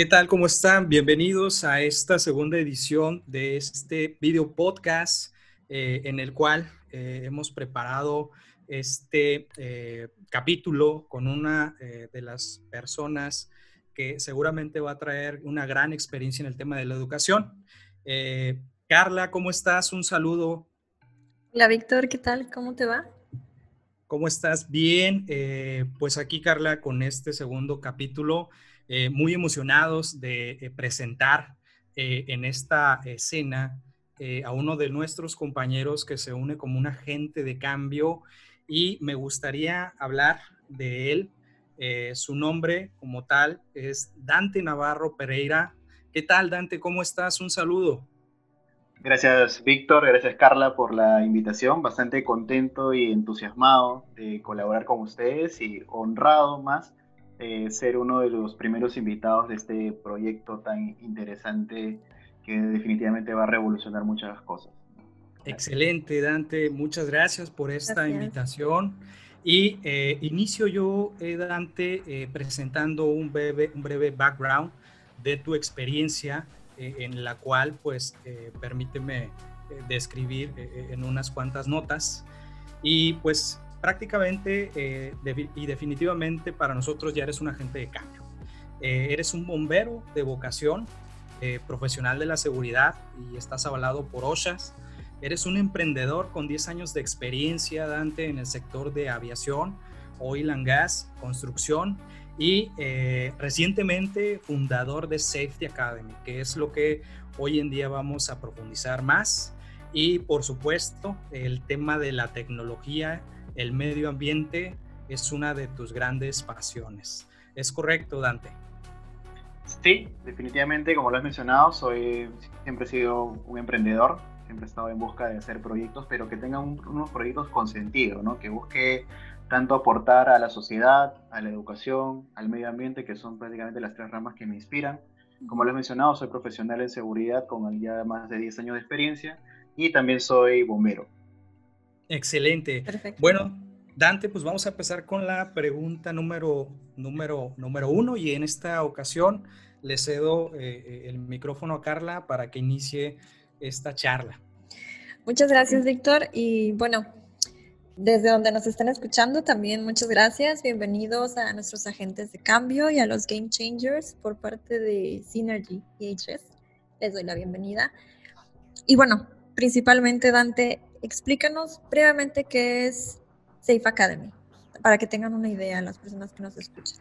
¿Qué tal? ¿Cómo están? Bienvenidos a esta segunda edición de este video podcast eh, en el cual eh, hemos preparado este eh, capítulo con una de las personas que seguramente va a traer una gran experiencia en el tema de la educación. Carla, ¿cómo estás? Un saludo. Hola, Víctor, ¿qué tal? ¿Cómo te va? ¿Cómo estás? Bien, pues aquí Carla con este segundo capítulo eh, muy emocionados de eh, presentar eh, en esta escena a uno de nuestros compañeros que se une como un agente de cambio y me gustaría hablar de él. su nombre como tal es Dante Navarro Pereira. ¿Qué tal, Dante? ¿Cómo estás? Un saludo. Gracias, Víctor. Gracias, Carla, por la invitación. Bastante contento y entusiasmado de colaborar con ustedes y honrado más eh, ser uno de los primeros invitados de este proyecto tan interesante que definitivamente va a revolucionar muchas cosas. Excelente, Dante. Muchas gracias por esta invitación. Y eh, inicio yo, eh, Dante, presentando un breve, un breve background de tu experiencia en la cual, pues, permíteme describir en unas cuantas notas. Y pues prácticamente eh, y definitivamente para nosotros ya eres un agente de cambio. Eh, eres un bombero de vocación, eh, profesional de la seguridad y estás avalado por OSHAS. Eres un emprendedor con 10 años de experiencia, Dante, en el sector de aviación, oil and gas, construcción y recientemente fundador de Safety Academy, que es lo que hoy en día vamos a profundizar más. Y por supuesto, el tema de la tecnología el medio ambiente es una de tus grandes pasiones. ¿Es correcto, Dante? Sí, definitivamente, como lo has mencionado, soy, siempre he sido un emprendedor, siempre he estado en busca de hacer proyectos, pero que tengan unos proyectos con sentido, ¿no? que busque tanto aportar a la sociedad, a la educación, al medio ambiente, que son prácticamente las tres ramas que me inspiran. Como lo has mencionado, soy profesional en seguridad con ya más de 10 años de experiencia y también soy bombero. Excelente. Bueno, Dante, pues vamos a empezar con la pregunta número, número, número uno y en esta ocasión le cedo eh, el micrófono a Carla para que inicie esta charla. Muchas gracias, Víctor. Y bueno, desde donde nos están escuchando también muchas gracias. Bienvenidos a nuestros agentes de cambio y a los Game Changers por parte de Synergy EHS. Les doy la bienvenida. Y bueno, principalmente Dante, explícanos brevemente qué es Safe Academy, para que tengan una idea las personas que nos escuchan.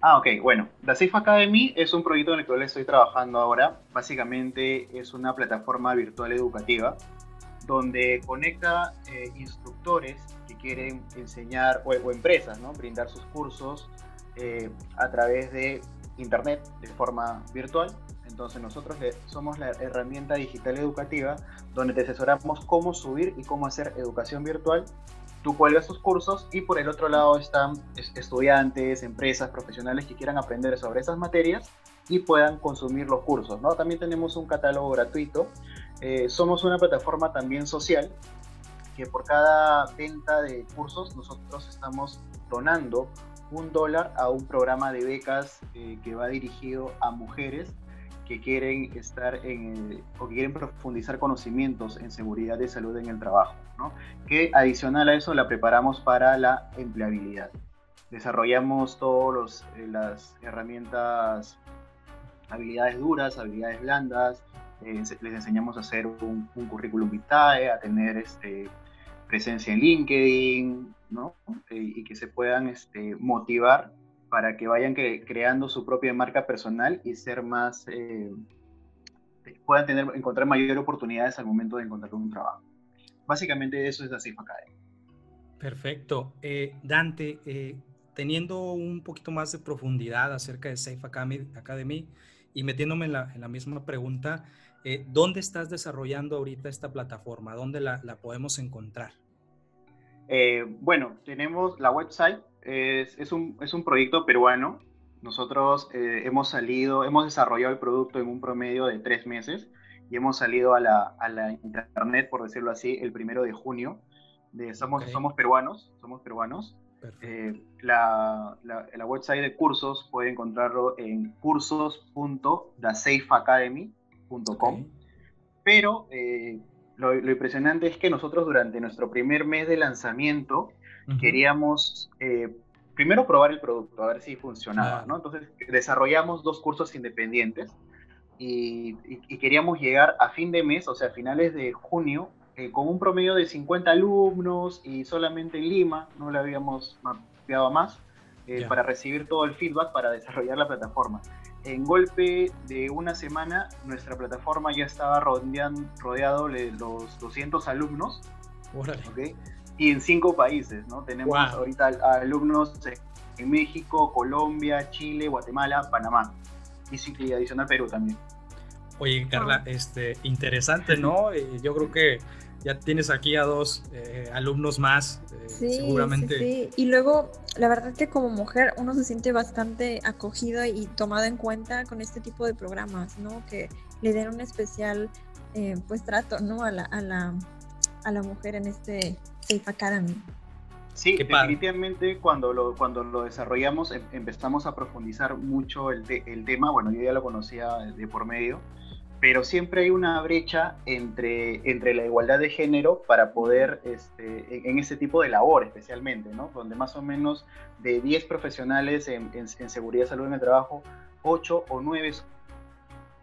Ah, ok, bueno, la Safe Academy es un proyecto en el cual estoy trabajando ahora. Básicamente es una plataforma virtual educativa donde conecta eh, instructores que quieren enseñar o, empresas, ¿no? Brindar sus cursos eh, a través de Internet de forma virtual entonces nosotros somos la herramienta digital educativa donde te asesoramos cómo subir y cómo hacer educación virtual. Tú cuelgas tus cursos y por el otro lado están estudiantes, empresas, profesionales que quieran aprender sobre esas materias y puedan consumir los cursos. ¿no? También tenemos un catálogo gratuito. Eh, somos una plataforma también social que por cada venta de cursos nosotros estamos donando un dólar a un programa de becas eh, que va dirigido a mujeres que quieren estar en o que quieren profundizar conocimientos en seguridad y salud en el trabajo, ¿no? que adicional a eso la preparamos para la empleabilidad. Desarrollamos todas eh, las herramientas, habilidades duras, habilidades blandas, eh, les enseñamos a hacer un, currículum vitae, a tener este, presencia en LinkedIn, ¿no? Eh, y que se puedan este, motivar para que vayan creando su propia marca personal y ser más, eh, puedan tener, encontrar mayor oportunidades al momento de encontrar un trabajo. Básicamente eso es la Safe Academy. Perfecto. Eh, Dante, eh, teniendo un poquito más de profundidad acerca de Safe Academy, y metiéndome en la, misma pregunta, ¿dónde estás desarrollando ahorita esta plataforma? ¿Dónde la, la podemos encontrar? bueno, tenemos la website es, un, es un proyecto peruano. Nosotros eh, hemos salido, hemos desarrollado el producto en un promedio de tres meses y hemos salido a la, a la internet, por decirlo así, el primero de junio. De, somos, somos peruanos, somos peruanos. Eh, la, la, website de cursos puede encontrarlo en cursos.thesafeacademy.com. Pero eh, lo, impresionante es que nosotros durante nuestro primer mes de lanzamiento queríamos eh, primero probar el producto, a ver si funcionaba, ¿no? Entonces desarrollamos dos cursos independientes y, queríamos llegar a fin de mes, o sea, a finales de junio, eh, con un promedio de 50 alumnos y solamente en Lima, no le habíamos mapeado más, eh, para recibir todo el feedback para desarrollar la plataforma. En golpe de una semana, nuestra plataforma ya estaba rodeado de los 200 alumnos. ¿okay? Y en cinco países, ¿no? Tenemos ahorita alumnos en México, Colombia, Chile, Guatemala, Panamá y, adicional Perú también. Oye, Carla, este, interesante, ¿no? Eh, yo creo que ya tienes aquí a dos eh, alumnos más, eh, sí, seguramente. Sí, sí, y luego, la verdad que como mujer uno se siente bastante acogido y tomado en cuenta con este tipo de programas, ¿no? Que le den un especial, pues, trato, ¿no? A la, a la, a la mujer en este Academy. Sí, definitivamente cuando lo, cuando lo desarrollamos em, empezamos a profundizar mucho el, el, tema, bueno, yo ya lo conocía de por medio, pero siempre hay una brecha entre, entre la igualdad de género para poder, este, en, ese tipo de labor especialmente, ¿no? Donde más o menos de 10 profesionales en, en, en seguridad y salud en el trabajo, 8 o 9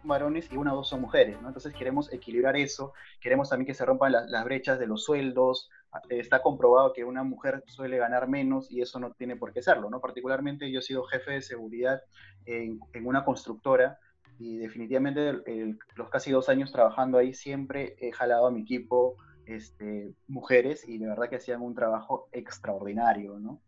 varones y una o dos son mujeres, ¿no? Entonces queremos equilibrar eso, queremos también que se rompan las brechas de los sueldos, está comprobado que una mujer suele ganar menos y eso no tiene por qué serlo, ¿no? Particularmente yo he sido jefe de seguridad en, una constructora y definitivamente los casi dos años trabajando ahí siempre he jalado a mi equipo este, mujeres y de verdad que hacían un trabajo extraordinario, ¿no?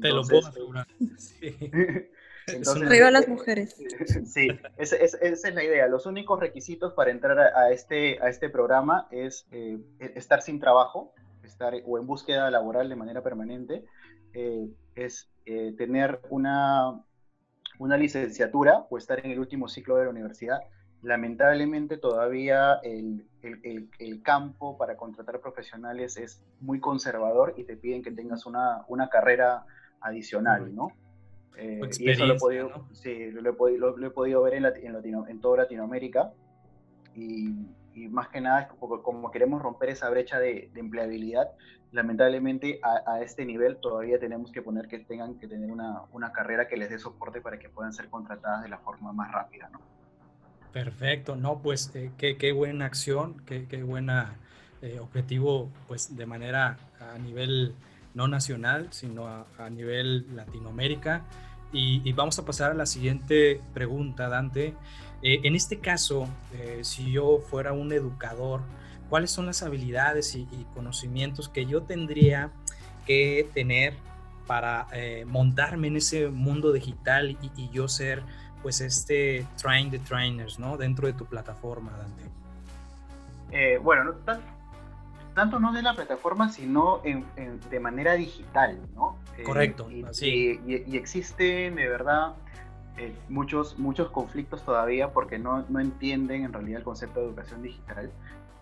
Te lo puedo asegurar. Sí. Entonces, a las mujeres. Sí, esa, es la idea. Los únicos requisitos para entrar a, este, a este programa es eh, estar sin trabajo, estar o en búsqueda laboral de manera permanente, eh, es eh, tener una, una licenciatura o estar en el último ciclo de la universidad. Lamentablemente todavía el, el, el, campo para contratar profesionales es muy conservador y te piden que tengas una, una carrera adicional, ¿no? Eh, y eso lo he podido, sí, lo, he podido, lo, he podido ver en, en, Latino, en toda Latinoamérica. Y, y, más que nada, como, como queremos romper esa brecha de, de empleabilidad, lamentablemente a, a, este nivel todavía tenemos que poner que tengan que tener una, una, carrera que les dé soporte para que puedan ser contratadas de la forma más rápida. ¿no? Perfecto, no, pues eh, qué, qué, buena acción, qué, qué buena eh, objetivo, pues de manera a nivel no nacional, sino a, nivel Latinoamérica. Y, vamos a pasar a la siguiente pregunta, Dante. Eh, en este caso, eh, si yo fuera un educador, ¿cuáles son las habilidades y, conocimientos que yo tendría que tener para eh, montarme en ese mundo digital y, yo ser pues este train the trainers, ¿no? Dentro de tu plataforma, Dante. bueno, no, tanto no de la plataforma, sino de manera digital, ¿no? Correcto, y, Y, existen, de verdad, eh, muchos, muchos conflictos todavía porque no, no entienden en realidad el concepto de educación digital.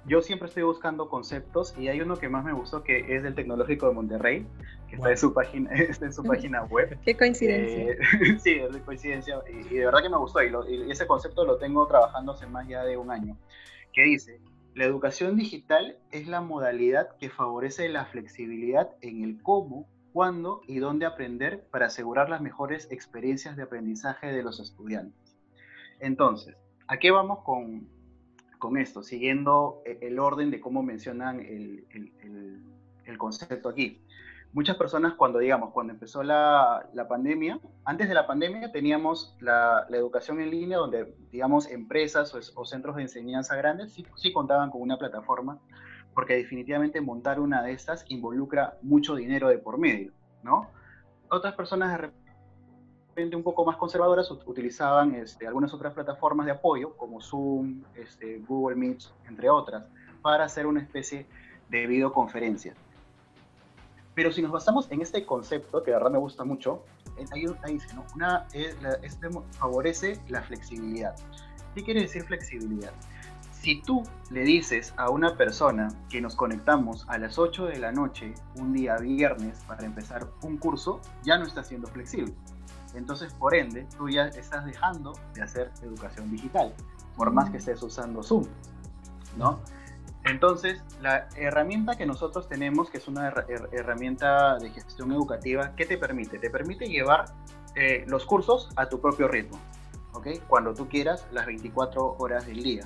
Yo siempre estoy buscando conceptos y hay uno que más me gustó que es del Tecnológico de Monterrey, que está, en su página, está en su página web. Qué coincidencia. Eh, sí, es de coincidencia y, de verdad que me gustó y, y ese concepto lo tengo trabajando hace más ya de un año, que dice, la educación digital es la modalidad que favorece la flexibilidad en el cómo, cuándo y dónde aprender para asegurar las mejores experiencias de aprendizaje de los estudiantes. Entonces, ¿a qué vamos con, esto? Siguiendo el orden de cómo mencionan el, el concepto aquí muchas personas cuando, digamos, cuando empezó la, la pandemia, antes de la pandemia teníamos la, la, educación en línea donde, digamos, empresas o, centros de enseñanza grandes sí, sí, contaban con una plataforma, porque definitivamente montar una de estas involucra mucho dinero de por medio, ¿no? Otras personas de repente un poco más conservadoras utilizaban este, algunas otras plataformas de apoyo, como Zoom, este, Google Meet, entre otras, para hacer una especie de videoconferencia. Pero si nos basamos en este concepto, que de verdad me gusta mucho, eh, ahí, dice, ¿no? Una, este favorece la flexibilidad. ¿Qué quiere decir flexibilidad? Si tú le dices a una persona que nos conectamos a las 8 de la noche un día viernes para empezar un curso, ya no está siendo flexible. Entonces, por ende, tú ya estás dejando de hacer educación digital, por más que estés usando Zoom, ¿no? Entonces, la herramienta que nosotros tenemos, que es una herramienta de gestión educativa, ¿qué te permite? Te permite llevar eh, los cursos a tu propio ritmo, ¿ok? Cuando tú quieras, las 24 horas del día.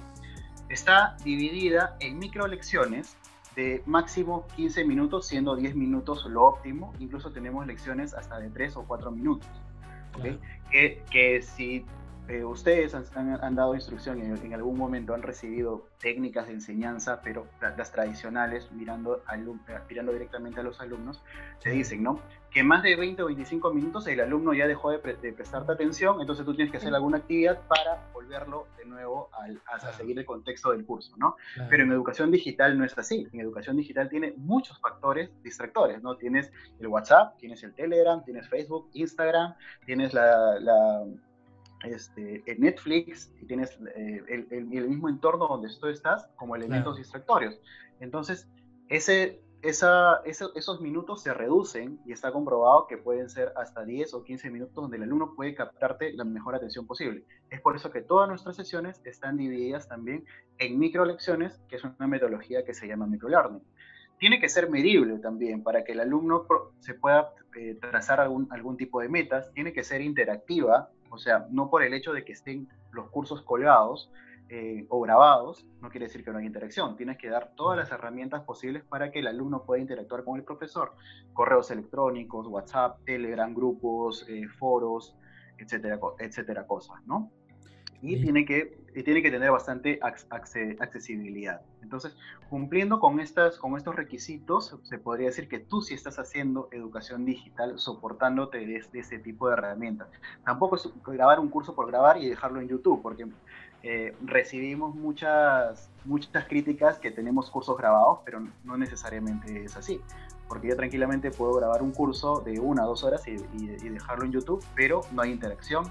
Está dividida en micro lecciones de máximo 15 minutos, siendo 10 minutos lo óptimo. Incluso tenemos lecciones hasta de 3 o 4 minutos. ¿okay? Que, que si eh, ustedes han, dado instrucción y en, algún momento han recibido técnicas de enseñanza, pero las, tradicionales, mirando, mirando directamente a los alumnos, te dicen, ¿no? Que más de 20 o 25 minutos el alumno ya dejó de, prestarte atención, entonces tú tienes que hacer alguna actividad para volverlo de nuevo a, seguir el contexto del curso, ¿no? Pero en educación digital no es así. En educación digital tiene muchos factores distractores, ¿no? Tienes el WhatsApp, tienes el Telegram, tienes Facebook, Instagram, tienes la este, en Netflix y tienes eh, el, mismo entorno donde tú estás como elementos distractorios. Entonces, ese, esa, esos minutos se reducen y está comprobado que pueden ser hasta 10 o 15 minutos donde el alumno puede captarte la mejor atención posible. Es por eso que todas nuestras sesiones están divididas también en micro lecciones, que es una metodología que se llama microlearning. Tiene que ser medible también para que el alumno se pueda eh, trazar algún, algún tipo de metas, tiene que ser interactiva o sea, no por el hecho de que estén los cursos colgados eh, o grabados, no quiere decir que no haya interacción. Tienes que dar todas las herramientas posibles para que el alumno pueda interactuar con el profesor. Correos electrónicos, WhatsApp, Telegram, grupos, eh, foros, etcétera, etcétera, cosas, ¿no? Y tiene que, tiene que tener bastante accesibilidad. Entonces, cumpliendo con, estas, con estos requisitos, se podría decir que tú sí estás haciendo educación digital soportándote de, este tipo de herramientas. Tampoco es grabar un curso por grabar y dejarlo en YouTube, porque eh, recibimos muchas, muchas críticas que tenemos cursos grabados, pero no necesariamente es así. Porque yo tranquilamente puedo grabar un curso de una o dos horas y, y dejarlo en YouTube, pero no hay interacción,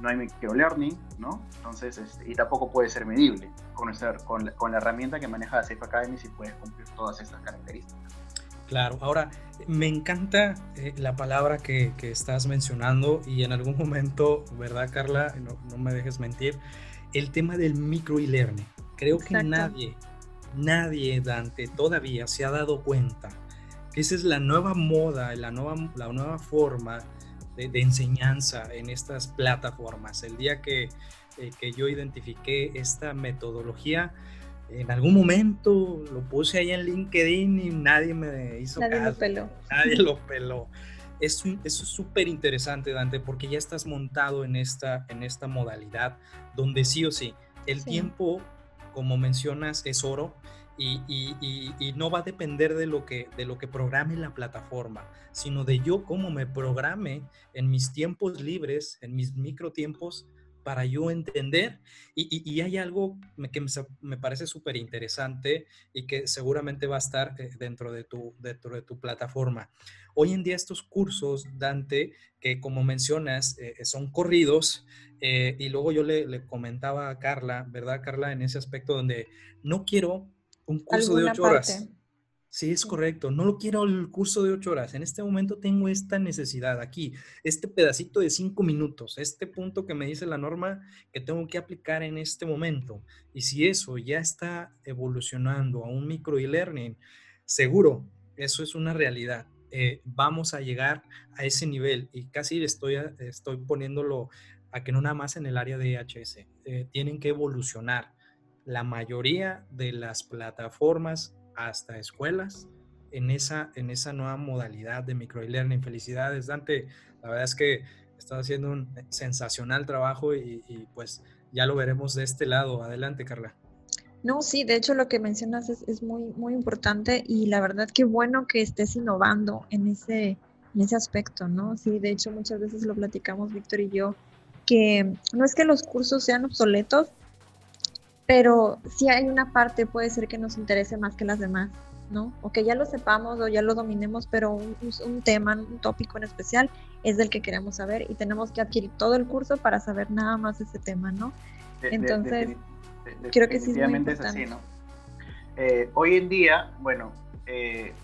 no hay microlearning, ¿no? Entonces, este, y tampoco puede ser medible con, con, la, con la herramienta que maneja Safe Academy si puedes cumplir todas estas características. Claro, ahora me encanta eh, la palabra que, que, estás mencionando y en algún momento, ¿verdad, Carla? No, no me dejes mentir, el tema del micro learning. Creo que nadie, nadie, Dante, todavía se ha dado cuenta que esa es la nueva moda, la nueva, la nueva forma de, enseñanza en estas plataformas. El día que, eh, que yo identifiqué esta metodología, en algún momento lo puse ahí en LinkedIn y nadie me hizo nadie Lo peló. Nadie lo peló. Eso, eso es súper interesante, Dante, porque ya estás montado en esta, en esta modalidad donde sí o sí, el tiempo, como mencionas, es oro y, no va a depender de lo, que, de lo que programe la plataforma, sino de yo cómo me programe en mis tiempos libres, en mis microtiempos, para yo entender. Y, hay algo que me, parece súper interesante y que seguramente va a estar eh, dentro de, tu, dentro de tu plataforma. Hoy en día estos cursos, Dante, que como mencionas, eh, son corridos, eh, y luego yo le, le comentaba a Carla, ¿verdad, Carla? En ese aspecto donde no quiero un curso de ocho horas. Sí, es correcto. No lo quiero el curso de ocho horas. En este momento tengo esta necesidad aquí, este pedacito de cinco minutos, este punto que me dice la norma que tengo que aplicar en este momento. Y si eso ya está evolucionando a un micro e-learning, seguro, eso es una realidad. Eh, vamos a llegar a ese nivel y casi estoy, estoy poniéndolo a que no nada más en el área de HS. Eh, tienen que evolucionar la mayoría de las plataformas hasta escuelas en esa, en esa nueva modalidad de micro learning. Felicidades, Dante. La verdad es que estás haciendo un sensacional trabajo y, pues ya lo veremos de este lado. Adelante, Carla. No, sí, de hecho lo que mencionas es, es, muy, muy importante y la verdad que bueno que estés innovando en ese, en ese aspecto, ¿no? Sí, de hecho muchas veces lo platicamos Víctor y yo, que no es que los cursos sean obsoletos, pero si hay una parte, puede ser que nos interese más que las demás, ¿no? O que ya lo sepamos o ya lo dominemos, pero un, tema, un tópico en especial es del que queremos saber y tenemos que adquirir todo el curso para saber nada más de ese tema, ¿no? Entonces... Creo que sí es, así, ¿no? Eh, hoy en día, bueno, eh,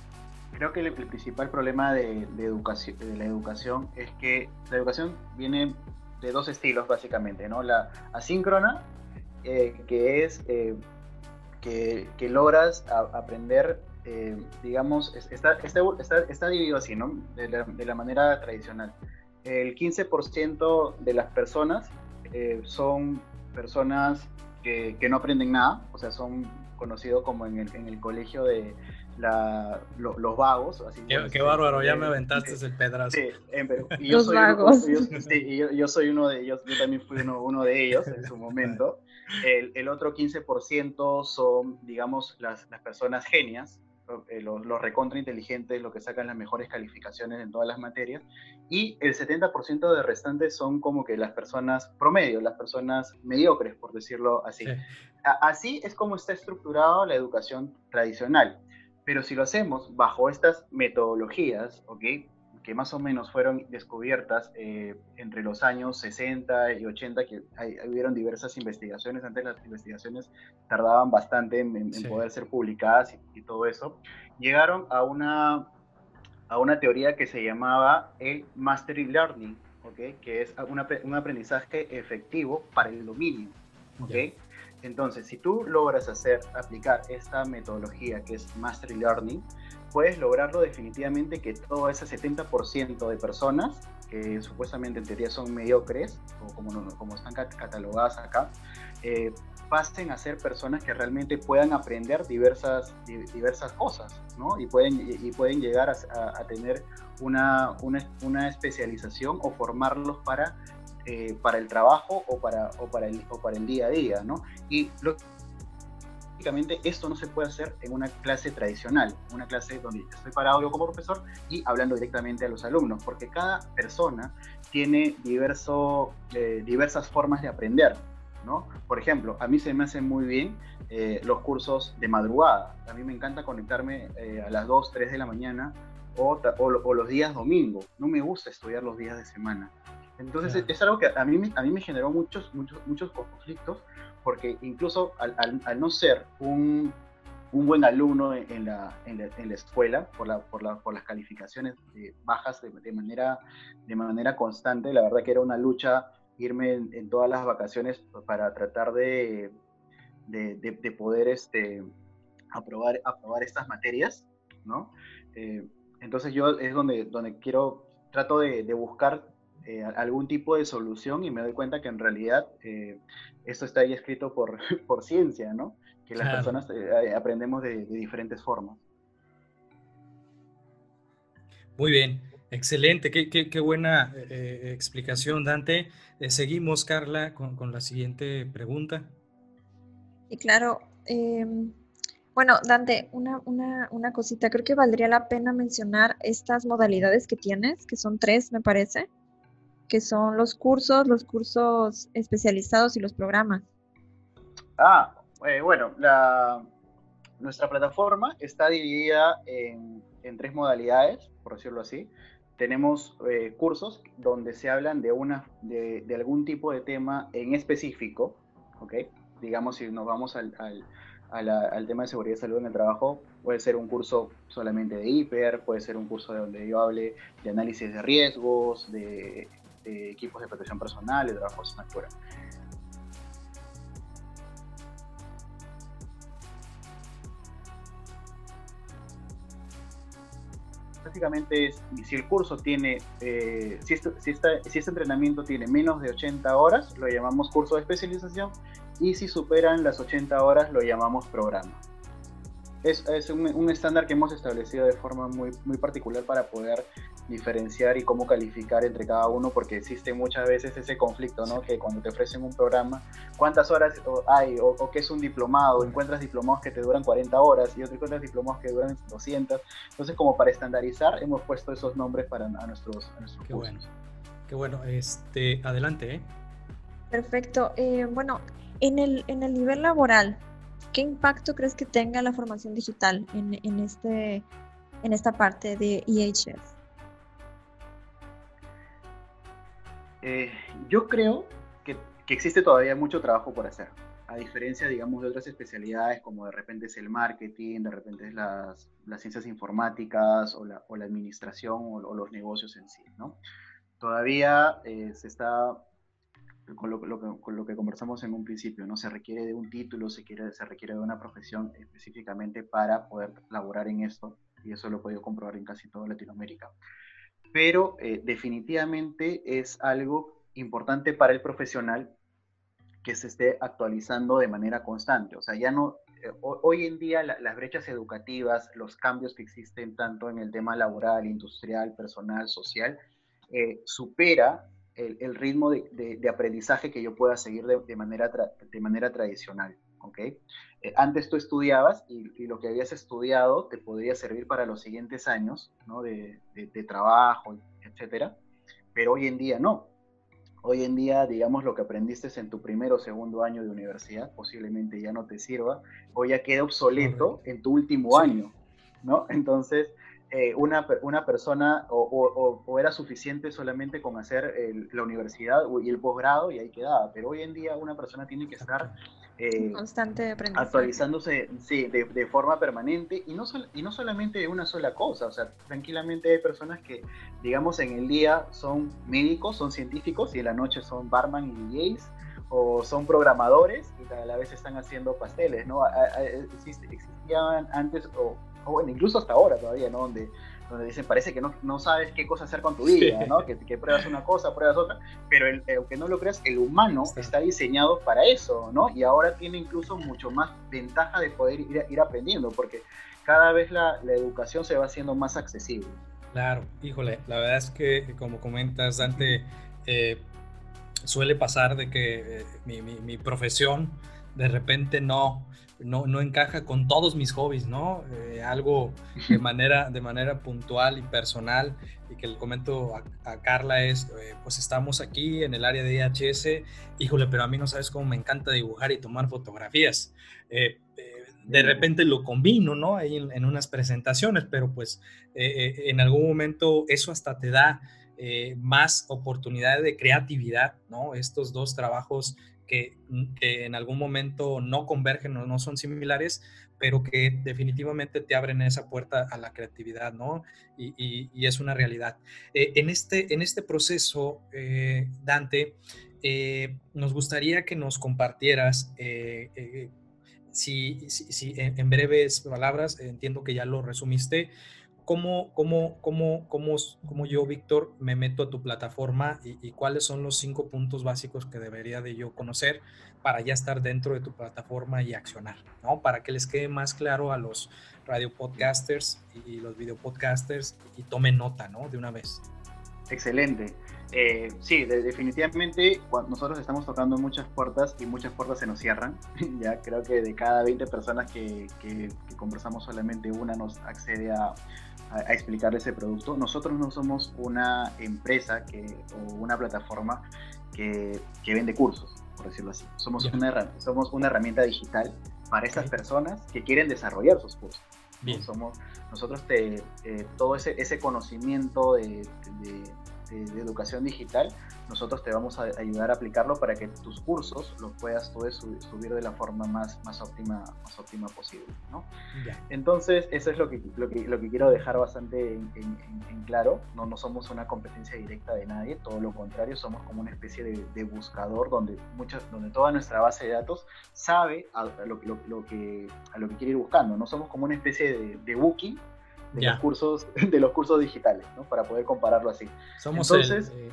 creo que el, principal problema de, educación, de la educación es que la educación viene de dos estilos básicamente, ¿no? La asíncrona, eh, que es que, que, logras aprender, digamos, está, está, está, dividido así, ¿no? De la, de la manera tradicional. El 15% de las personas son personas que, que, no aprenden nada, o sea, son conocidos como en el, en el colegio de la, los vagos. Así qué, bárbaro, ya me aventaste el pedazo. Sí, y yo los soy vagos. Uno, yo, sí, yo, yo, soy uno de ellos, yo también fui uno, uno de ellos en su momento. El, el otro 15% son, digamos, las, las personas genias, eh, los, los, recontra inteligentes, los que sacan las mejores calificaciones en todas las materias, y el 70% de restantes son como que las personas promedio, las personas mediocres, por decirlo así. Así es como está estructurada la educación tradicional, pero si lo hacemos bajo estas metodologías, ¿ok? Que más o menos fueron descubiertas eh, entre los años 60 y 80, que hay, hubieron diversas investigaciones, antes las investigaciones tardaban bastante en, poder ser publicadas y, todo eso, llegaron a una, a una teoría que se llamaba el Mastery Learning, ¿okay? que es un aprendizaje efectivo para el dominio. ¿okay? Entonces, si tú logras hacer, aplicar esta metodología que es Mastery Learning, puedes lograrlo definitivamente que todo ese 70% de personas, que supuestamente en teoría son mediocres, o como, como están catalogadas acá, eh, pasen a ser personas que realmente puedan aprender diversas, diversas cosas, ¿no? Y pueden, y pueden llegar a, tener una, una, una, especialización o formarlos para, eh, para el trabajo o para, o, para el, o para el día a día, ¿no? Y lo, esto no se puede hacer en una clase tradicional, una clase donde estoy parado yo como profesor y hablando directamente a los alumnos, porque cada persona tiene diverso, eh, diversas formas de aprender. ¿no? Por ejemplo, a mí se me hacen muy bien eh, los cursos de madrugada. A mí me encanta conectarme eh, a las 2, 3 de la mañana o, o, los días domingo. No me gusta estudiar los días de semana. Entonces es algo que a mí, a mí me generó muchos, muchos, muchos conflictos porque incluso al, al, no ser un, un, buen alumno en la, en la, en la escuela, por, la, por, por, las calificaciones eh, bajas de, de, manera, de manera constante, la verdad que era una lucha irme en, todas las vacaciones para tratar de, de, de poder este, aprobar, aprobar estas materias, ¿no? Eh, entonces yo es donde, donde quiero, trato de, buscar eh, algún tipo de solución y me doy cuenta que en realidad eh, esto está ahí escrito por, por ciencia, ¿no? Que las personas eh, aprendemos de, diferentes formas. Muy bien, excelente, qué, qué, buena explicación, Dante. seguimos, Carla, con, con, la siguiente pregunta. Y claro, em, bueno, Dante, una, una, una, cosita, creo que valdría la pena mencionar estas modalidades que tienes, que son tres, me parece que son los cursos, los cursos especializados y los programas. Ah, eh, bueno, la, nuestra plataforma está dividida en, en, tres modalidades, por decirlo así. Tenemos eh, cursos donde se hablan de, una, de, de, algún tipo de tema en específico, ¿ok? Digamos, si nos vamos al, al, al, tema de seguridad y salud en el trabajo, puede ser un curso solamente de hiper, puede ser un curso donde yo hable de análisis de riesgos, de de equipos de protección personal, de trabajo en afuera. Básicamente es, si el curso tiene, eh, si, este, si, si este entrenamiento tiene menos de 80 horas, lo llamamos curso de especialización, y si superan las 80 horas, lo llamamos programa. Es, es un, un, estándar que hemos establecido de forma muy, muy particular para poder diferenciar y cómo calificar entre cada uno, porque existe muchas veces ese conflicto, ¿no? Que cuando te ofrecen un programa, ¿cuántas horas hay? O, o qué es un diplomado? Encuentras diplomados que te duran 40 horas y otros encuentras diplomados que duran 200. Entonces, como para estandarizar, hemos puesto esos nombres para a nuestros, a nuestros qué Bueno. Qué bueno. Este, adelante, ¿eh? Perfecto. Eh, bueno, en el, en el nivel laboral, ¿qué impacto crees que tenga la formación digital en, en, este, en esta parte de EHS? Eh, yo creo que que existe todavía mucho trabajo por hacer. A diferencia, digamos, de otras especialidades como de repente es el marketing, de repente es las, las ciencias informáticas o la, o la administración o, los negocios en sí, ¿no? Todavía eh, se está, con lo, con lo, que conversamos en un principio, ¿no? Se requiere de un título, se, quiere, se requiere de una profesión específicamente para poder laborar en esto, y eso lo he podido comprobar en casi toda Latinoamérica. Pero eh, definitivamente es algo importante para el profesional que se esté actualizando de manera constante. O sea, ya no, eh, hoy en día las brechas educativas, los cambios que existen tanto en el tema laboral, industrial, personal, social, eh, supera el, ritmo de, aprendizaje que yo pueda seguir de, manera, de manera tradicional. ¿Okay? Eh, antes tú estudiabas y, y, lo que habías estudiado te podría servir para los siguientes años ¿no? de, trabajo, etcétera, pero hoy en día no Hoy en día, digamos, lo que aprendiste en tu primer o segundo año de universidad posiblemente ya no te sirva o ya queda obsoleto en tu último año, ¿no? Entonces, eh, una, una persona o, era suficiente solamente con hacer la universidad y el posgrado y ahí quedaba, pero hoy en día una persona tiene que estar eh, constante aprendizaje. actualizándose sí, de, de, forma permanente y no, y no solamente de una sola cosa, o sea, tranquilamente hay personas que, digamos, en el día son médicos, son científicos y en la noche son barman y DJs o son programadores y a la vez están haciendo pasteles, ¿no? existían antes, o, o, bueno, incluso hasta ahora todavía, ¿no? Donde donde dicen, parece que no, no sabes qué cosa hacer con tu vida, ¿no? Que, que, pruebas una cosa, pruebas otra, pero el, aunque no lo creas, el humano está diseñado para eso, ¿no? Y ahora tiene incluso mucho más ventaja de poder ir, ir aprendiendo, porque cada vez la, la, educación se va haciendo más accesible. Claro, híjole, la verdad es que, como comentas, Dante, eh, suele pasar de que eh, mi, mi, mi profesión de repente no, no, no encaja con todos mis hobbies, ¿no? Eh, algo de manera, de manera puntual y personal y que le comento a, Carla es, eh, pues estamos aquí en el área de IHS, híjole, pero a mí no sabes cómo me encanta dibujar y tomar fotografías. Eh, de repente lo combino, ¿no? Ahí en, unas presentaciones, pero pues en algún momento eso hasta te da más oportunidad de creatividad, ¿no? Estos dos trabajos que, en algún momento no convergen o no son similares, pero que definitivamente te abren esa puerta a la creatividad, ¿no? Y, es una realidad. Eh, en, este, en este proceso, eh, Dante, eh, nos gustaría que nos compartieras, si, si, en, breves palabras, entiendo que ya lo resumiste, ¿Cómo, cómo, cómo, cómo, cómo yo, Víctor, me meto a tu plataforma y, cuáles son los cinco puntos básicos que debería de yo conocer para ya estar dentro de tu plataforma y accionar, ¿no? Para que les quede más claro a los radio podcasters y, los video podcasters y tomen nota, ¿no? De una vez. Excelente. Eh, sí, definitivamente cuando nosotros estamos tocando muchas puertas y muchas puertas se nos cierran. ya creo que de cada 20 personas que conversamos solamente una nos accede a, a, explicar ese producto. Nosotros no somos una empresa que, o una plataforma que, que vende cursos, por decirlo así. Somos, una, somos una herramienta digital para esas personas que quieren desarrollar sus cursos. Bien. Somos, nosotros te, eh, todo ese, ese conocimiento de, de, educación digital, nosotros te vamos a ayudar a aplicarlo para que tus cursos los puedas subir de la forma más, más, óptima, más óptima posible. ¿no? Entonces, eso es lo que, lo que, lo que quiero dejar bastante en, claro. No, no somos una competencia directa de nadie, todo lo contrario, somos como una especie de, buscador donde, muchas, donde toda nuestra base de datos sabe a, lo, lo, que, a lo que quiere ir buscando. No somos como una especie de, de booking de los cursos de los cursos digitales, ¿no? Para poder compararlo así. Somos Entonces, eh,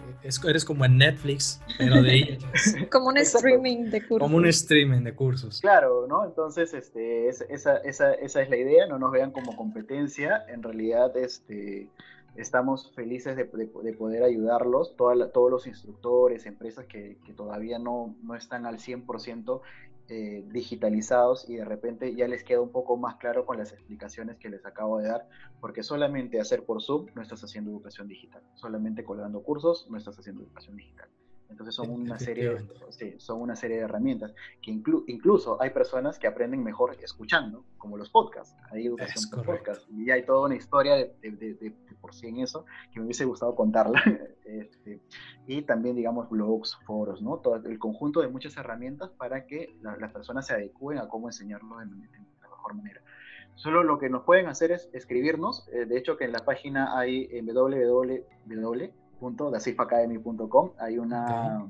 eres como en Netflix, pero de como un streaming de cursos. Como un streaming de cursos. Claro, ¿no? Entonces, este, esa, esa, esa es la idea, no nos vean como competencia, en realidad, este, estamos felices de, de, poder ayudarlos, todos los instructores, empresas que, que todavía no, no, están al 100% eh, digitalizados y de repente ya les queda un poco más claro con las explicaciones que les acabo de dar, porque solamente hacer por Zoom no estás haciendo educación digital, solamente colgando cursos no estás haciendo educación digital. Entonces son una serie, son una serie de herramientas que incluso hay personas que aprenden mejor escuchando, como los podcasts. Hay educación por podcast y hay toda una historia de, por sí en eso que me hubiese gustado contarla. Este, y también, digamos, blogs, foros, ¿no? Todo el conjunto de muchas herramientas para que las personas se adecúen a cómo enseñarlo de, la mejor manera. Solo lo que nos pueden hacer es escribirnos. Eh, de hecho, que en la página hay en www www.dasifacademy.com hay una,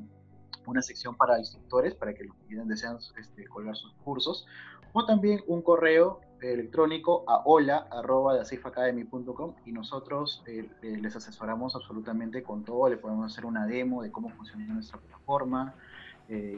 una sección para instructores, para que los que desean este, colgar sus cursos, o también un correo electrónico a hola.dasifacademy.com y nosotros eh, eh, les asesoramos absolutamente con todo, le podemos hacer una demo de cómo funciona nuestra plataforma, eh,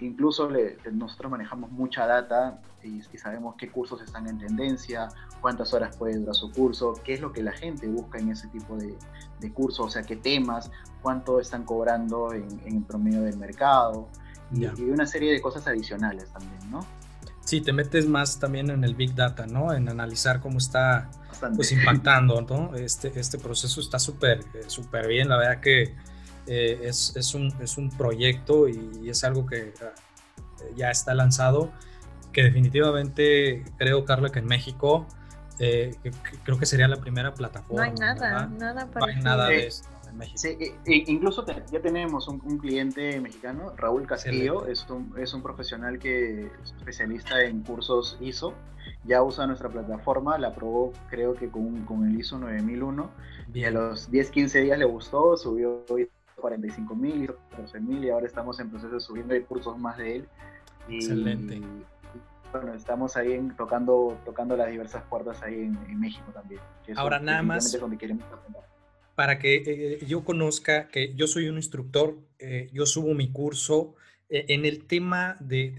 incluso nosotros manejamos mucha data y, sabemos qué cursos están en tendencia, cuántas horas puede durar su curso, qué es lo que la gente busca en ese tipo de, de cursos, o sea, qué temas, cuánto están cobrando en, en promedio del mercado y, una serie de cosas adicionales también, ¿no? Sí, te metes más también en el Big Data, ¿no? En analizar cómo está pues, impactando, ¿no? Este, este proceso está súper eh, súper bien, la verdad que eh, es, es, un, es, un, proyecto y es algo que ah, ya está lanzado, que definitivamente creo, Carla, que en México eh, creo que sería la primera plataforma. No hay nada, nada para No hay nada de esto. En México. Sí, incluso ya tenemos un, cliente mexicano, Raúl Castillo, es un, es un, profesional que es especialista en cursos ISO, ya usa nuestra plataforma, la probó creo que con, con el ISO 9001 y a los 10, 15 días le gustó, subió 45 mil, 14 mil y ahora estamos en proceso de subiendo hay cursos más de él. Excelente. bueno, estamos ahí tocando, tocando las diversas puertas ahí en, México también. ahora nada más. para que eh, yo conozca que yo soy un instructor, eh, yo subo mi curso. Eh, en el tema de,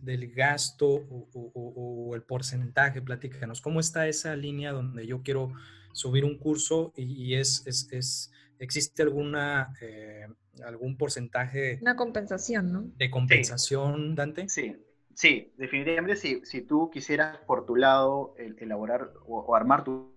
del, gasto o, el porcentaje, platícanos, ¿cómo está esa línea donde yo quiero subir un curso y, es, es ¿Existe alguna, eh, algún porcentaje? Una compensación, ¿no? De compensación, Dante. Sí, sí, definitivamente sí. Si tú quisieras por tu lado elaborar o, armar tu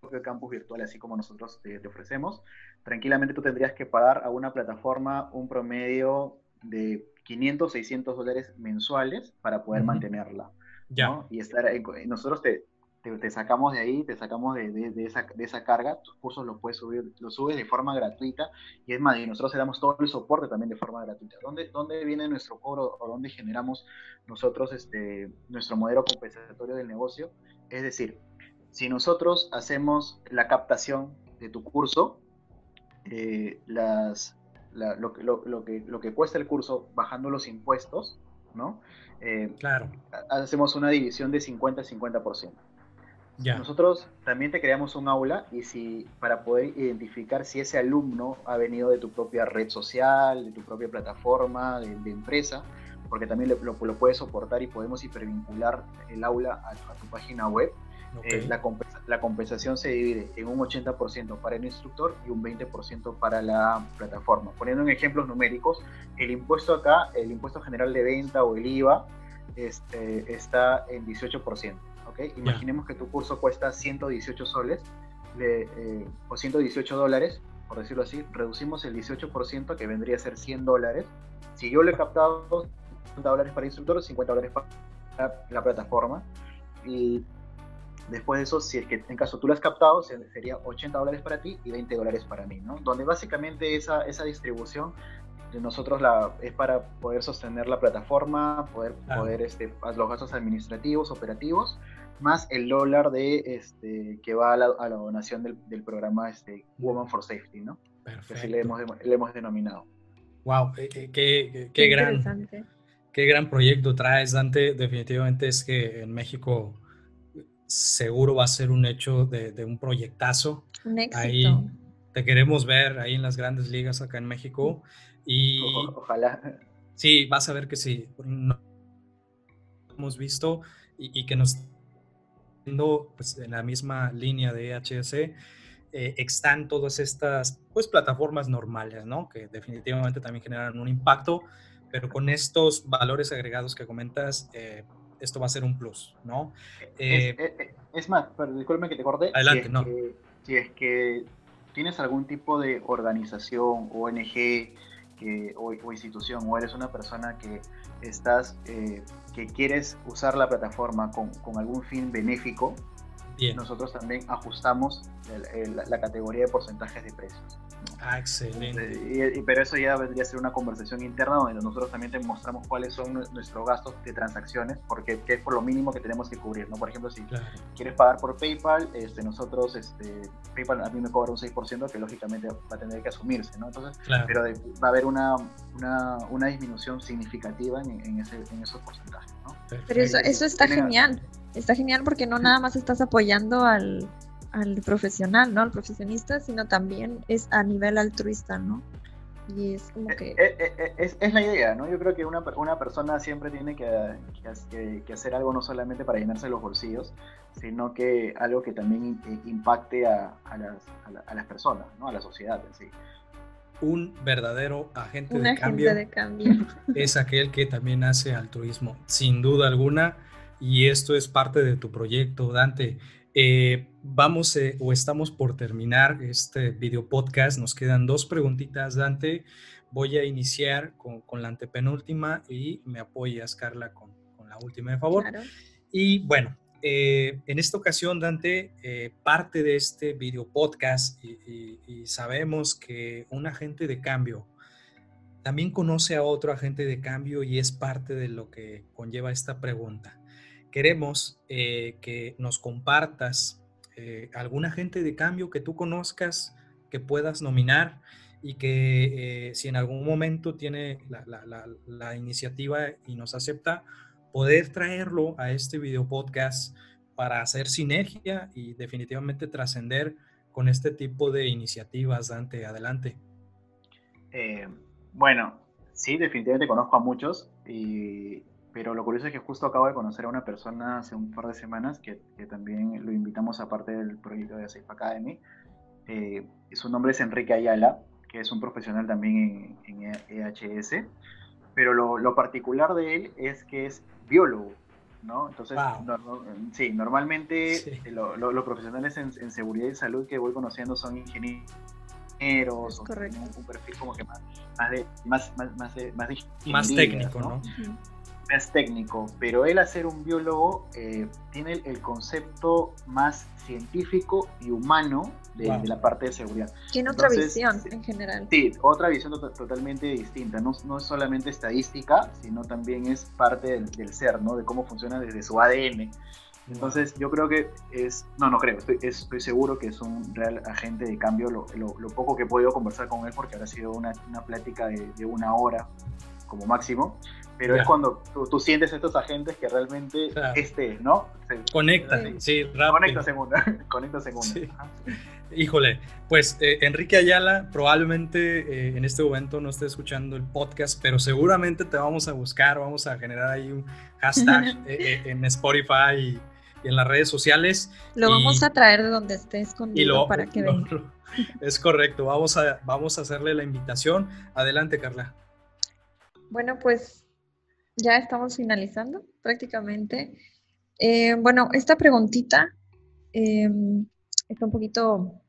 propio campus virtual, así como nosotros te, ofrecemos, tranquilamente tú tendrías que pagar a una plataforma un promedio de 500, 600 dólares mensuales para poder mantenerla. Ya. Y estar, nosotros te, te, sacamos de ahí, te sacamos de, de, esa, de, esa, carga, tus cursos los puedes subir, los subes de forma gratuita y es más, y nosotros le damos todo el soporte también de forma gratuita. ¿Dónde, dónde viene nuestro cobro o dónde generamos nosotros este, nuestro modelo compensatorio del negocio? Es decir, si nosotros hacemos la captación de tu curso, eh, las, lo, lo, lo, que, lo que cuesta el curso bajando los impuestos, ¿no? Eh, claro. Hacemos una división de 50-50%. Nosotros también te creamos un aula y si para poder identificar si ese alumno ha venido de tu propia red social, de tu propia plataforma, de, empresa, porque también lo, puedes soportar y podemos hipervincular el aula a, tu página web. Eh, la, la, compensación se divide en un 80% para el instructor y un 20% para la plataforma. Poniendo en ejemplos numéricos, el impuesto acá, el impuesto general de venta o el IVA, este, está en 18%. Imaginemos que tu curso cuesta 118 soles eh, o 118 dólares, por decirlo así, reducimos el 18% que vendría a ser 100 dólares. Si yo le he captado 50 dólares para el instructor, 50 dólares para la plataforma y después de eso, si es que en caso tú lo has captado, sería 80 dólares para ti y 20 dólares para mí, ¿no? Donde básicamente esa, esa distribución de nosotros la, es para poder sostener la plataforma, poder, poder este, los gastos administrativos, operativos, más el dólar de este que va a la, donación del, programa este Woman for Safety, ¿no? Perfecto. Así le hemos, le hemos denominado. Wow, eh, eh, qué, qué, gran, qué gran proyecto traes, Dante. Definitivamente es que en México seguro va a ser un hecho de, un proyectazo. Un éxito. Ahí te queremos ver ahí en las grandes ligas acá en México. Y ojalá. Sí, vas a ver que sí. No, hemos visto y, y que nos pues, en la misma línea de HSC, eh, están todas estas pues, plataformas normales, ¿no? Que definitivamente también generan un impacto, pero con estos valores agregados que comentas, eh, esto va a ser un plus, ¿no? es, eh, más, pero disculpe que te corte. Adelante, no. si es que tienes algún tipo de organización, ONG, que, o, institución o eres una persona que estás, eh, que quieres usar la plataforma con, con algún fin benéfico, nosotros también ajustamos la categoría de porcentajes de precios. Ah, excelente. Y, pero eso ya vendría a ser una conversación interna donde nosotros también te mostramos cuáles son nuestros gastos de transacciones, porque es por lo mínimo que tenemos que cubrir, ¿no? Por ejemplo, si quieres pagar por PayPal, este, nosotros, este, PayPal a mí me cobra un 6%, que lógicamente va a tener que asumirse, ¿no? Entonces, pero va a haber una, una, una disminución significativa en, en, ese, en esos porcentajes, ¿no? Pero eso, eso está genial. Está genial porque no nada más estás apoyando al, al profesional, ¿no? Al profesionista, sino también es a nivel altruista, ¿no? Y es como que... Eh, eh, eh, es, es, la idea, ¿no? Yo creo que una, una persona siempre tiene que, que, hacer algo no solamente para llenarse los bolsillos, sino que algo que también impacte a, a, las, a, las, personas, ¿no? A la sociedad en sí. Un verdadero agente, de, cambio de cambio es aquel que también hace altruismo, sin duda alguna, y esto es parte de tu proyecto, Dante. Eh, vamos eh, o estamos por terminar este video podcast. Nos quedan dos preguntitas, Dante. Voy a iniciar con, la antepenúltima y me apoyas, Carla, con, la última, de favor. Y bueno, eh, en esta ocasión, Dante, parte de este video podcast y, y sabemos que un agente de cambio también conoce a otro agente de cambio y es parte de lo que conlleva esta pregunta queremos eh, que nos compartas eh, algún agente de cambio que tú conozcas, que puedas nominar y que eh, si en algún momento tiene la, iniciativa y nos acepta, poder traerlo a este video podcast para hacer sinergia y definitivamente trascender con este tipo de iniciativas, Dante, adelante. bueno, sí, definitivamente conozco a muchos y pero lo curioso es que justo acabo de conocer a una persona hace un par de semanas que, que también lo invitamos a parte del proyecto de Safe Academy. Eh, su nombre es Enrique Ayala, que es un profesional también en, EHS, pero lo, lo, particular de él es que es biólogo, ¿no? Entonces, sí, normalmente los profesionales en, seguridad y salud que voy conociendo son ingenieros, o un, perfil como que más, más, de, más, más, más, más técnico, ¿no? Es técnico, pero él, hacer un biólogo, eh, tiene el, concepto más científico y humano de, la parte de seguridad. Tiene otra visión en general. Sí, otra visión totalmente distinta. No, no, es solamente estadística, sino también es parte del, ser, ¿no? De cómo funciona desde su ADN. Entonces, yo creo que es, no, no creo, estoy, estoy seguro que es un real agente de cambio. Lo, lo, poco que he podido conversar con él, porque habrá sido una, una plática de, de, una hora como máximo, pero es cuando tú, sientes estos agentes que realmente este, ¿no? Conectan, sí, rápido. Conecta segunda, conecta segunda. Híjole, pues eh, Enrique Ayala probablemente eh, en este momento no esté escuchando el podcast, pero seguramente te vamos a buscar, vamos a generar ahí un hashtag eh, en Spotify y, en las redes sociales. Lo vamos a traer de donde esté escondido para que venga. es correcto, vamos a, vamos a hacerle la invitación. Adelante, Carla. Bueno, pues ya estamos finalizando prácticamente. Eh, bueno, esta preguntita em, está un poquito,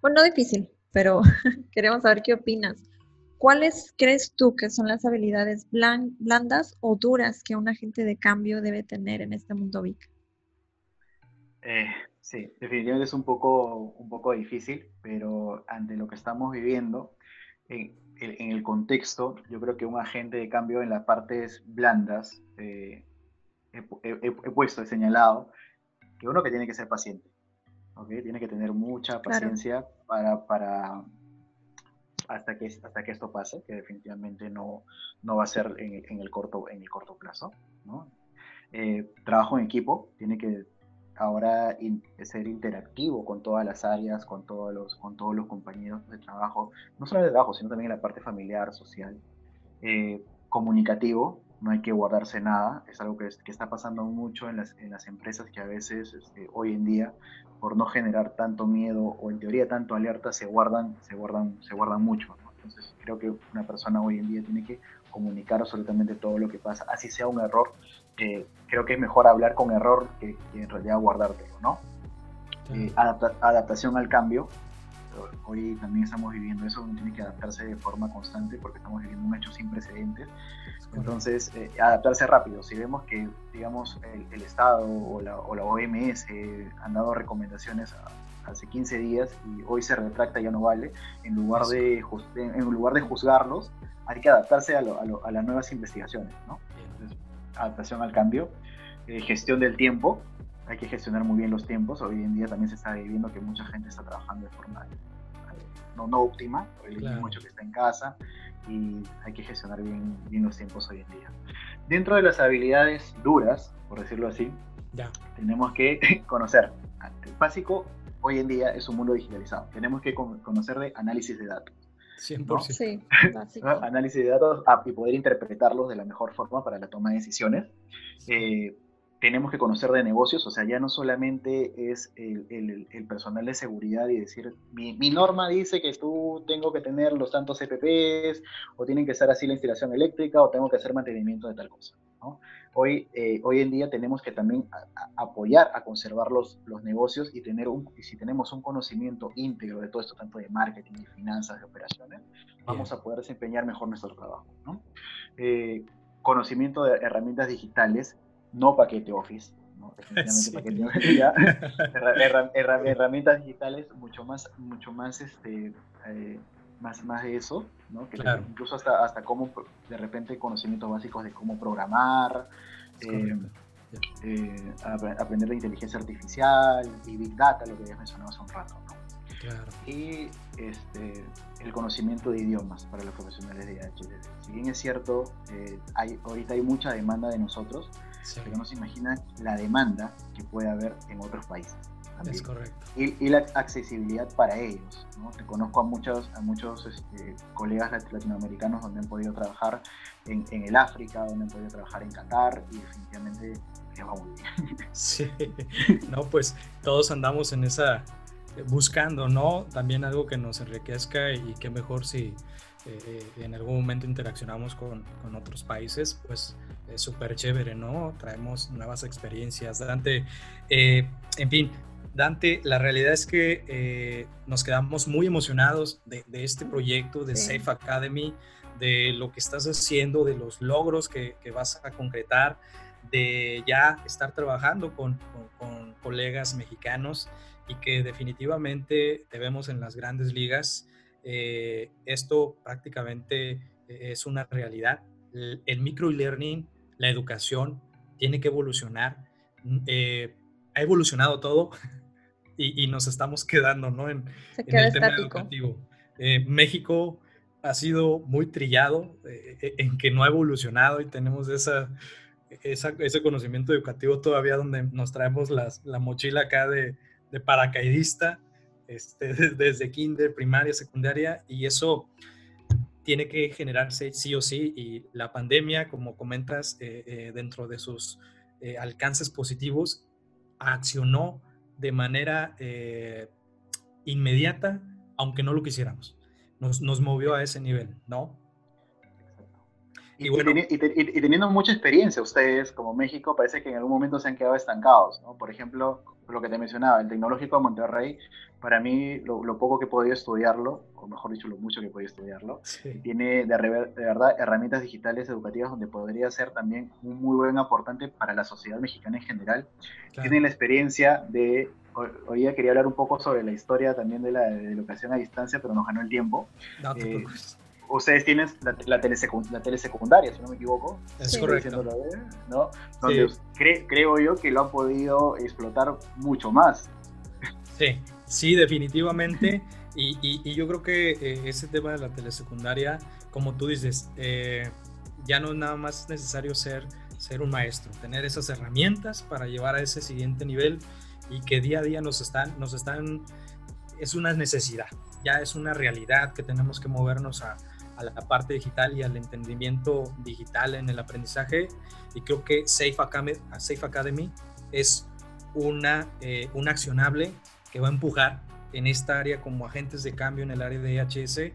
bueno, no difícil, pero queremos saber qué opinas. ¿Cuáles crees tú que son las habilidades blandas o duras que un agente de cambio debe tener en este mundo VIC? Eh, sí, definitivamente es un poco, un poco difícil, pero ante lo que estamos viviendo, eh, en el contexto, yo creo que un agente de cambio en las partes blandas, eh, he, puesto, he señalado, que uno que tiene que ser paciente, ¿okay? tiene que tener mucha paciencia para, para hasta, que, hasta que esto pase, que definitivamente no, no va a ser en, el, corto, en el corto plazo. ¿no? Eh, trabajo en equipo, tiene que ahora ser interactivo con todas las áreas, con todos los, con todos los compañeros de trabajo, no solo de trabajo, sino también en la parte familiar, social, eh, comunicativo, no hay que guardarse nada, es algo que, que está pasando mucho en las, en las, empresas que a veces este, hoy en día, por no generar tanto miedo o en teoría tanto alerta, se guardan, se guardan, se guardan mucho. Entonces creo que una persona hoy en día tiene que comunicar absolutamente todo lo que pasa, así sea un error, creo que es mejor hablar con error que, en realidad guardártelo, ¿no? Eh, adaptación al cambio, Hoy también estamos viviendo eso, uno tiene que adaptarse de forma constante porque estamos viviendo un hecho sin precedentes. Entonces, eh, adaptarse rápido. Si vemos que, digamos, el, Estado o la, o la, OMS han dado recomendaciones hace 15 días y hoy se retracta y ya no vale, en lugar, de, en lugar de juzgarlos, hay que adaptarse a, a, las nuevas investigaciones, ¿no? Adaptación al cambio, eh, gestión del tiempo, hay que gestionar muy bien los tiempos. Hoy en día también se está viendo que mucha gente está trabajando de forma no, no óptima, hay mucho que está en casa y hay que gestionar bien, bien los tiempos hoy en día. Dentro de las habilidades duras, por decirlo así, ya. tenemos que conocer. El básico hoy en día es un mundo digitalizado. Tenemos que conocer de análisis de datos. 100%. Sí, análisis de datos ah, y poder interpretarlos de la mejor forma para la toma de decisiones. Eh, tenemos que conocer de negocios, o sea, ya no solamente es el, personal de seguridad y decir, mi, norma dice que tú tengo que tener los tantos CPPs, o tienen que ser así la instalación eléctrica, o tengo que hacer mantenimiento de tal cosa. Hoy, eh, hoy en día tenemos que también apoyar a conservar los, los negocios y, tener un, y si tenemos un conocimiento íntegro de todo esto, tanto de marketing, de finanzas, de operaciones, vamos a poder desempeñar mejor nuestro trabajo. Eh, conocimiento de herramientas digitales no paquete Office, ¿no? herramientas digitales mucho más, mucho más, este, eh, más, más de eso, ¿no? Que incluso hasta, hasta cómo, de repente, conocimientos básicos de cómo programar, eh, eh, aprender de inteligencia artificial y Big Data, lo que ya mencionado hace un rato, ¿no? Y este, el conocimiento de idiomas para los profesionales de HDD. Si bien es cierto, hay, ahorita hay mucha demanda de nosotros, pero no se imagina la demanda que puede haber en otros países. Es correcto. Y, la accesibilidad para ellos. ¿no? Te conozco a muchos, a muchos este, colegas latinoamericanos donde han podido trabajar en, en, el África, donde han podido trabajar en Qatar y definitivamente les va muy bien. Sí, no, pues todos andamos en esa, buscando, ¿no? También algo que nos enriquezca y qué mejor si eh, en algún momento interaccionamos con, con otros países, pues es súper chévere, ¿no? Traemos nuevas experiencias. Dante, eh, en fin, Dante, la realidad es que eh, nos quedamos muy emocionados de, este proyecto de Safe Academy, de lo que estás haciendo, de los logros que, que vas a concretar, de ya estar trabajando con, con, colegas mexicanos y que definitivamente te vemos en las grandes ligas. Eh, esto prácticamente es una realidad. El, el micro learning la educación tiene que evolucionar. Eh, ha evolucionado todo y, nos estamos quedando ¿no? en, el tema educativo. Eh, México ha sido muy trillado eh, en que no ha evolucionado y tenemos esa, ese conocimiento educativo todavía donde nos traemos las, la mochila acá de, de paracaidista este, desde kinder, primaria, secundaria y eso tiene que generarse sí o sí y la pandemia, como comentas, eh, eh, dentro de sus eh, alcances positivos, accionó de manera inmediata, aunque no lo quisiéramos. Nos, nos movió a ese nivel, ¿no? Y, y, teniendo mucha experiencia ustedes, como México, parece que en algún momento se han quedado estancados, ¿no? Por ejemplo, lo que te mencionaba, el Tecnológico de Monterrey, para mí, lo, poco que he podido estudiarlo, o mejor dicho, lo mucho que he podido estudiarlo, tiene de, de, verdad herramientas digitales educativas donde podría ser también un muy buen aportante para la sociedad mexicana en general. Tienen la experiencia de hoy día quería hablar un poco sobre la historia también de la educación a distancia, pero nos ganó el tiempo. No eh, ustedes tienen la, la, telesecundaria, si no me equivoco. Es correcto. ¿no? Donde creo yo que lo han podido explotar mucho más. Sí, sí, definitivamente. Y, y, yo creo que eh, ese tema de la telesecundaria, como tú dices, eh, ya no es nada más necesario ser, ser un maestro, tener esas herramientas para llevar a ese siguiente nivel y que día a día nos están, nos están, es una necesidad, ya es una realidad que tenemos que movernos a, a la parte digital y al entendimiento digital en el aprendizaje. Y creo que Safe Academy, Safe Academy es una, eh, un accionable que va a empujar en esta área como agentes de cambio en el área de HS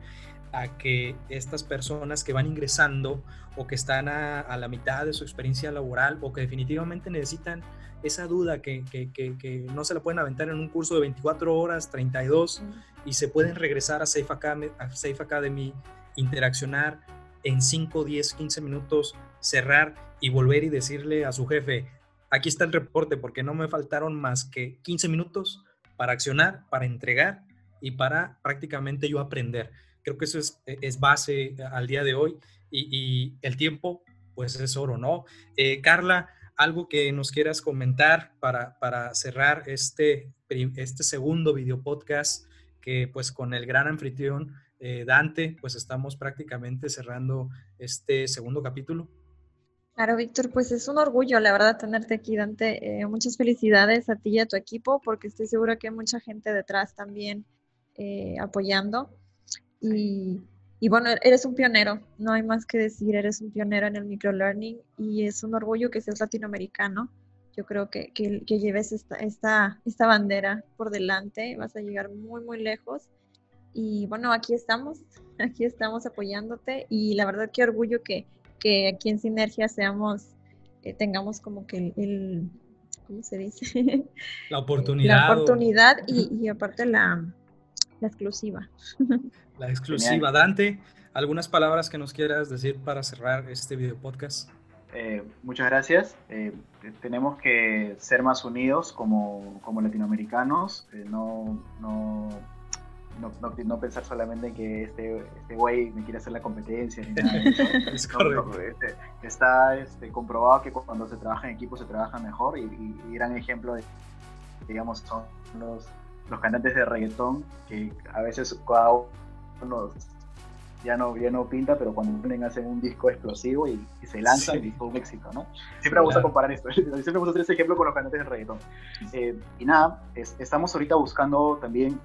a que estas personas que van ingresando o que están a, la mitad de su experiencia laboral o que definitivamente necesitan esa duda que, que, no se la pueden aventar en un curso de 24 horas, 32, y se pueden regresar a Safe Academy, a Safe Academy interaccionar en 5, 10, 15 minutos, cerrar y volver y decirle a su jefe, aquí está el reporte porque no me faltaron más que 15 minutos para accionar, para entregar y para prácticamente yo aprender. Creo que eso es, es base al día de hoy y, el tiempo, pues es oro, ¿no? Eh, Carla, algo que nos quieras comentar para, para cerrar este, este segundo video podcast que pues con el gran anfitrión eh, Dante, pues estamos prácticamente cerrando este segundo capítulo. Claro, Víctor, pues es un orgullo, la verdad, tenerte aquí, Dante. Eh, muchas felicidades a ti y a tu equipo, porque estoy segura que hay mucha gente detrás también apoyando. Y, y, bueno, eres un pionero, no hay más que decir, eres un pionero en el microlearning y es un orgullo que seas latinoamericano. Yo creo que, que, lleves esta, esta, esta bandera por delante, vas a llegar muy, muy lejos. Y bueno, aquí estamos, aquí estamos apoyándote y la verdad qué orgullo que, que aquí en Sinergia seamos, eh, tengamos como que el, ¿cómo se dice? La oportunidad. La oportunidad y, y aparte la, la exclusiva. La exclusiva. Dante, ¿algunas palabras que nos quieras decir para cerrar este video podcast? Eh, muchas gracias. Eh, tenemos que ser más unidos como, como latinoamericanos, eh, no, no, no, no, pensar solamente en que este, este güey me quiere hacer la competencia. Ni nada es correcto. Este, está este, comprobado que cuando se trabaja en equipo se trabaja mejor y, y gran ejemplo de, digamos, son los los cantantes de reggaetón, que a veces cada uno ya no, ya no pinta, pero cuando unen hacen un disco explosivo y, se lanza y fue un éxito, ¿no? Siempre me gusta comparar esto, siempre me gusta hacer ese ejemplo con los cantantes de reggaetón. Eh, y nada, estamos ahorita buscando también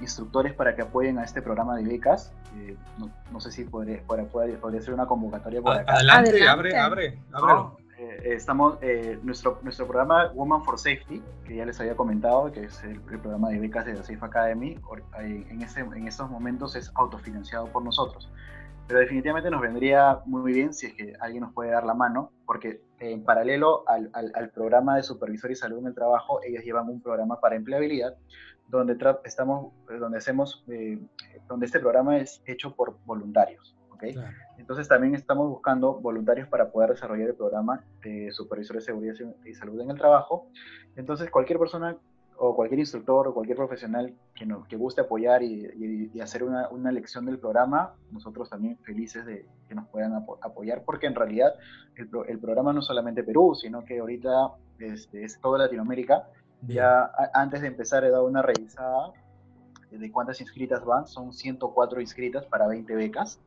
instructores para que apoyen a este programa de becas. Eh, no, sé si podría, podría, ser una convocatoria por acá. Adelante, abre, abre, ábrelo. Eh, estamos, eh, nuestro, nuestro programa Woman for Safety, que ya les había comentado, que es el, programa de becas de la Safe Academy, en, ese, en estos momentos es autofinanciado por nosotros. Pero definitivamente nos vendría muy bien si es que alguien nos puede dar la mano, porque en paralelo al, al, programa de supervisor y salud en el trabajo, ellos llevan un programa para empleabilidad, donde, estamos, donde, hacemos, eh, donde este programa es hecho por voluntarios. Entonces también estamos buscando voluntarios para poder desarrollar el programa de supervisores de seguridad y salud en el trabajo. Entonces cualquier persona o cualquier instructor o cualquier profesional que, que guste apoyar y, hacer una, una, lección del programa, nosotros también felices de que nos puedan apoyar, porque en realidad el, el, programa no es solamente Perú, sino que ahorita este, es toda Latinoamérica. Ya antes de empezar he dado una revisada de cuántas inscritas van, son 104 inscritas para 20 becas.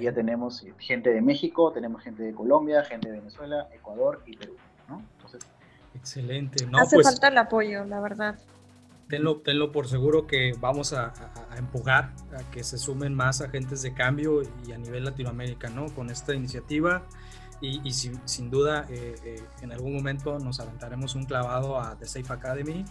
Ya tenemos gente de México, tenemos gente de Colombia, gente de Venezuela, Ecuador y Perú, ¿no? Entonces, Excelente. Hace pues falta el apoyo, la verdad. Tenlo, tenlo por seguro que vamos a, empujar a que se sumen más agentes de cambio y a nivel Latinoamérica, ¿no? Con esta iniciativa. Y, sin, duda, eh, eh, en algún momento nos aventaremos un clavado a The Safe Academy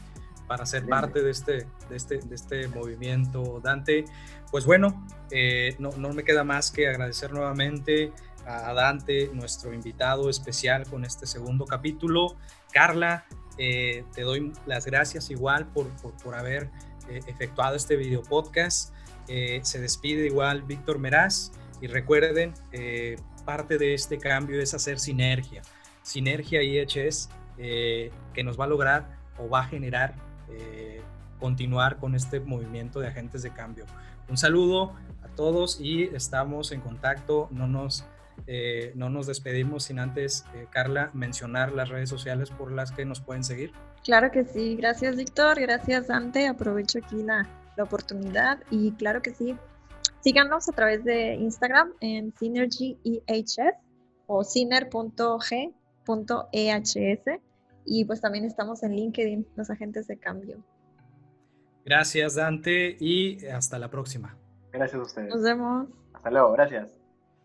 para ser parte de este, de este, de este movimiento, Dante. Pues bueno, eh, no, no, me queda más que agradecer nuevamente a Dante, nuestro invitado especial con este segundo capítulo. Carla, eh, te doy las gracias igual por, por, por haber eh, efectuado este video podcast. se despide igual Víctor Meraz y recuerden, parte de este cambio es hacer sinergia. Sinergia IHS que nos va a lograr o va a generar eh, continuar con este movimiento de agentes de cambio. Un saludo a todos y estamos en contacto. No nos, eh, no nos despedimos sin antes, eh, Carla, mencionar las redes sociales por las que nos pueden seguir. Claro que sí. Gracias, Víctor. Gracias, Dante. Aprovecho aquí la, la oportunidad y claro que sí. Síganos a través de Instagram en SynergyEHS o siner.g.ehs y pues también estamos en LinkedIn, los agentes de cambio. Gracias Dante y hasta la próxima. Gracias a ustedes. Nos vemos. Hasta luego, gracias.